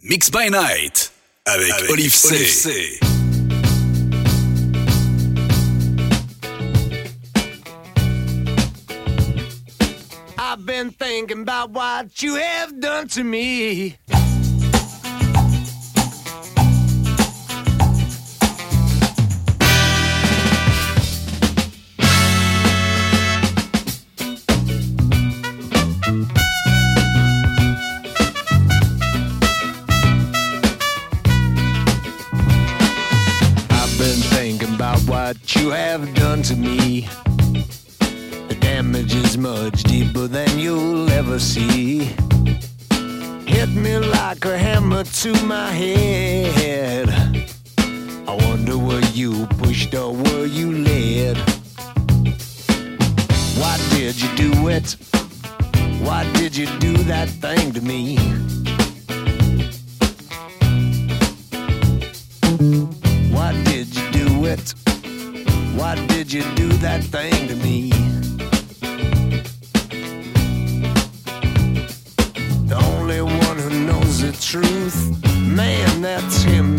Mix by Night avec, avec Oliv'C. Olive C. I've been thinking about what you have done to me. What you have done to me. The damage is much deeper than you'll ever see. Hit me like a hammer to my head. I wonder were you pushed or were you led? Why did you do it? Why did you do that thing to me? Why did you do it? Why did you do that thing to me? The only one who knows the truth, man, that's him,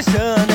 decision.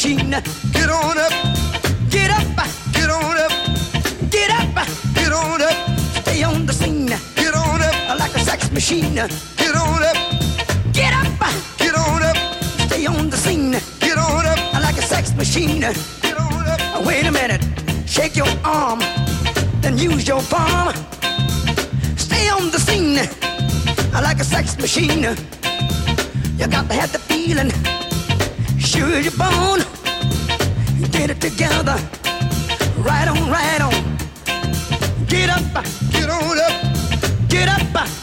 machine. Get on up, get up, get on up, get up, get on up. Stay on the scene. Get on up like a sex machine. Get on up, get up, get on up. Stay on the scene. Get on up like a sex machine. Get on up. Wait a minute. Shake your arm, then use your palm. Stay on the scene like a sex machine. You got to have the feeling. Sure, you're born get it together. Right on, right on. Get up, get on up, get up.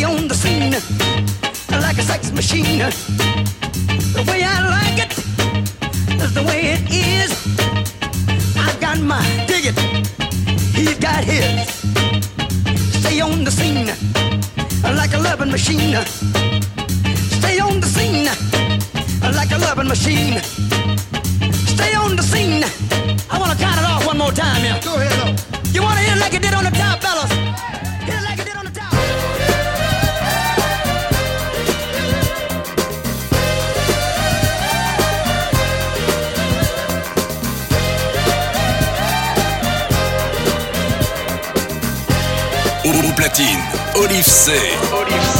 be on the scene like a sex machine. The way I like it is the way it is. I've got my dig it, he's got his. Stay on the scene like a loving machine. Stay on the scene like a loving machine. Stay on the scene. I wanna count it off one more time, yeah. Go ahead, though. You wanna hear it like you did on the top, fellas? Platine, Olive C. Olive C.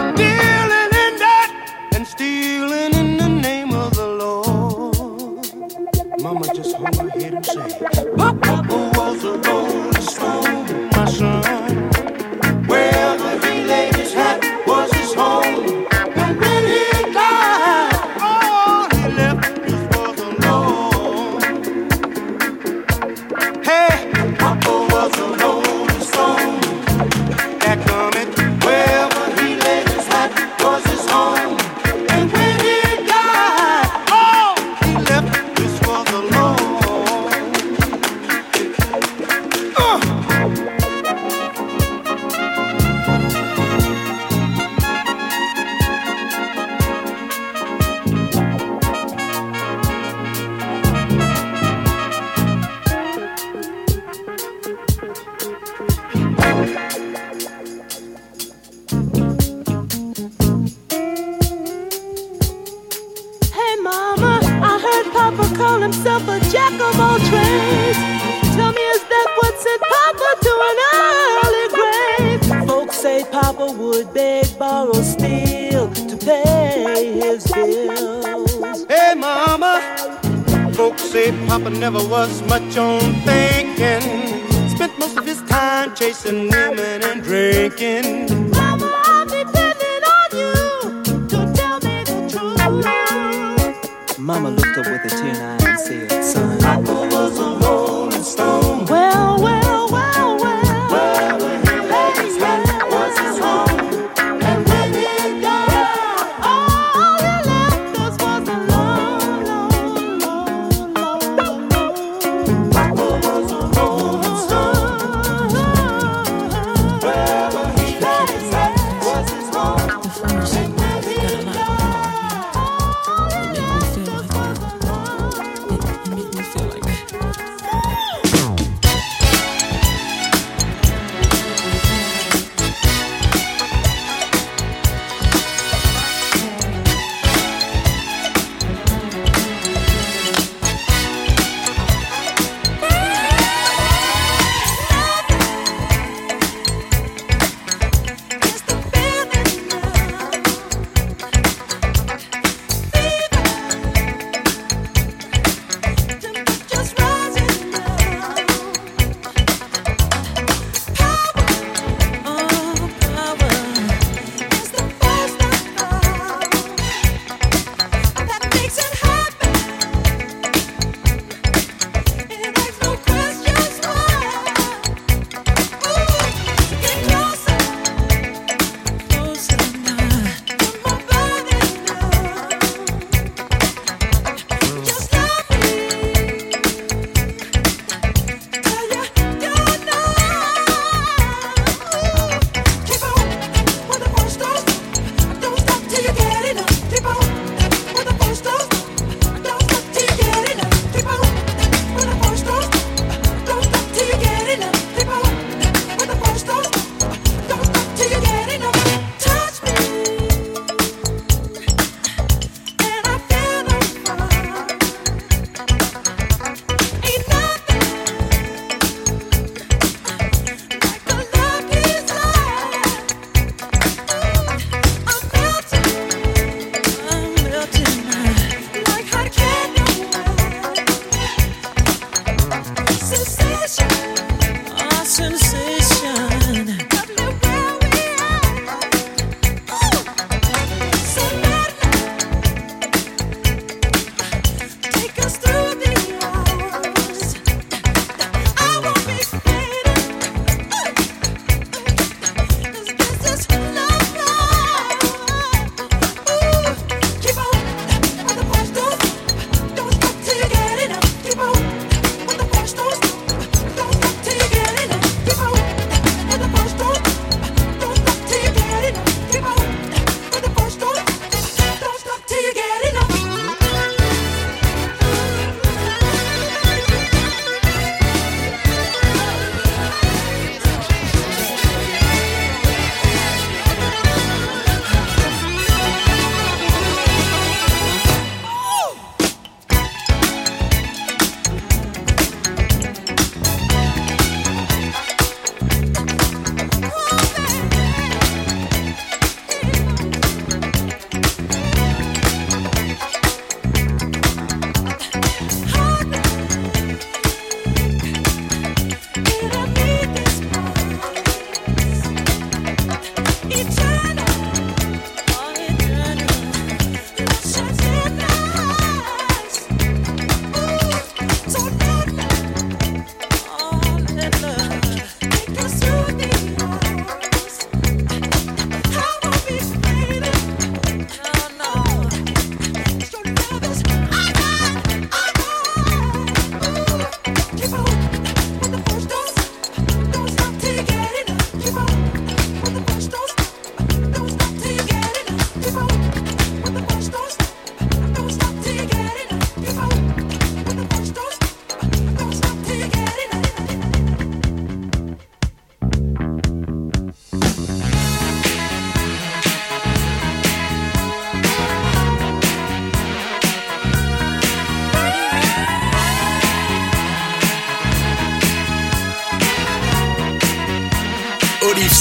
Pop mama. Folks say Papa never was much on thinking. Spent most of his time chasing women and drinking. Mama looked up with a tear in her eye and said, Son,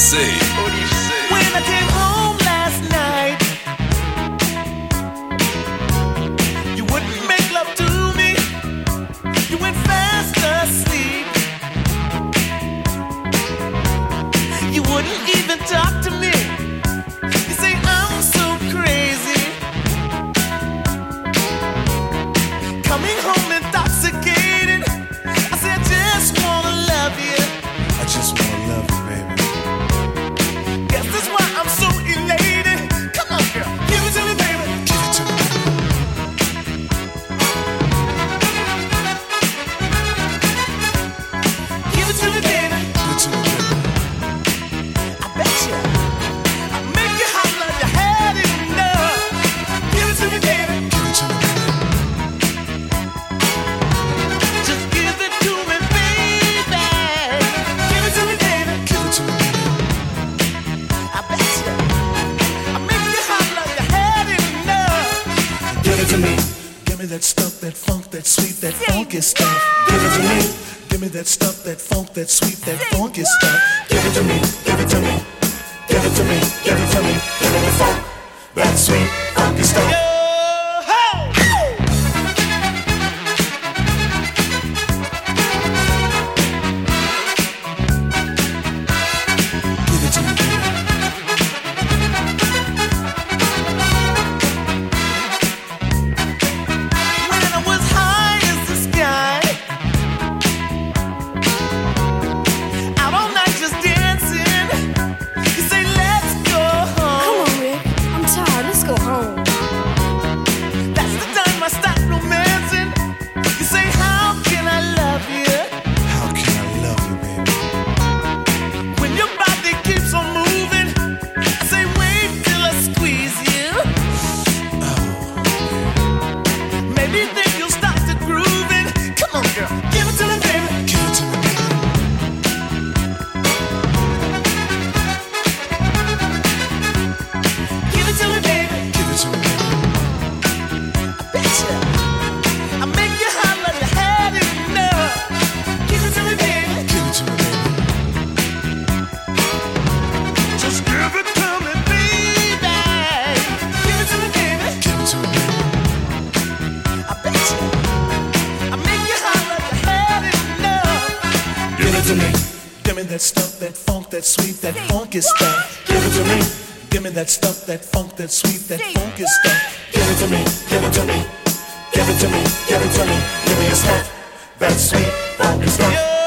See. that sweet, that funky stuff. Give it to me. Give me that stuff, that funk, that sweet, that funky stuff. Give it to me. Give it to me. Give it to me. Give it to me. Give me the funk, that sweet, funky stuff. that funk, that sweet, that funky stuff. Give it to me, give it to me, give it to me, give it to me, give me a stuff, that sweet funky stuff.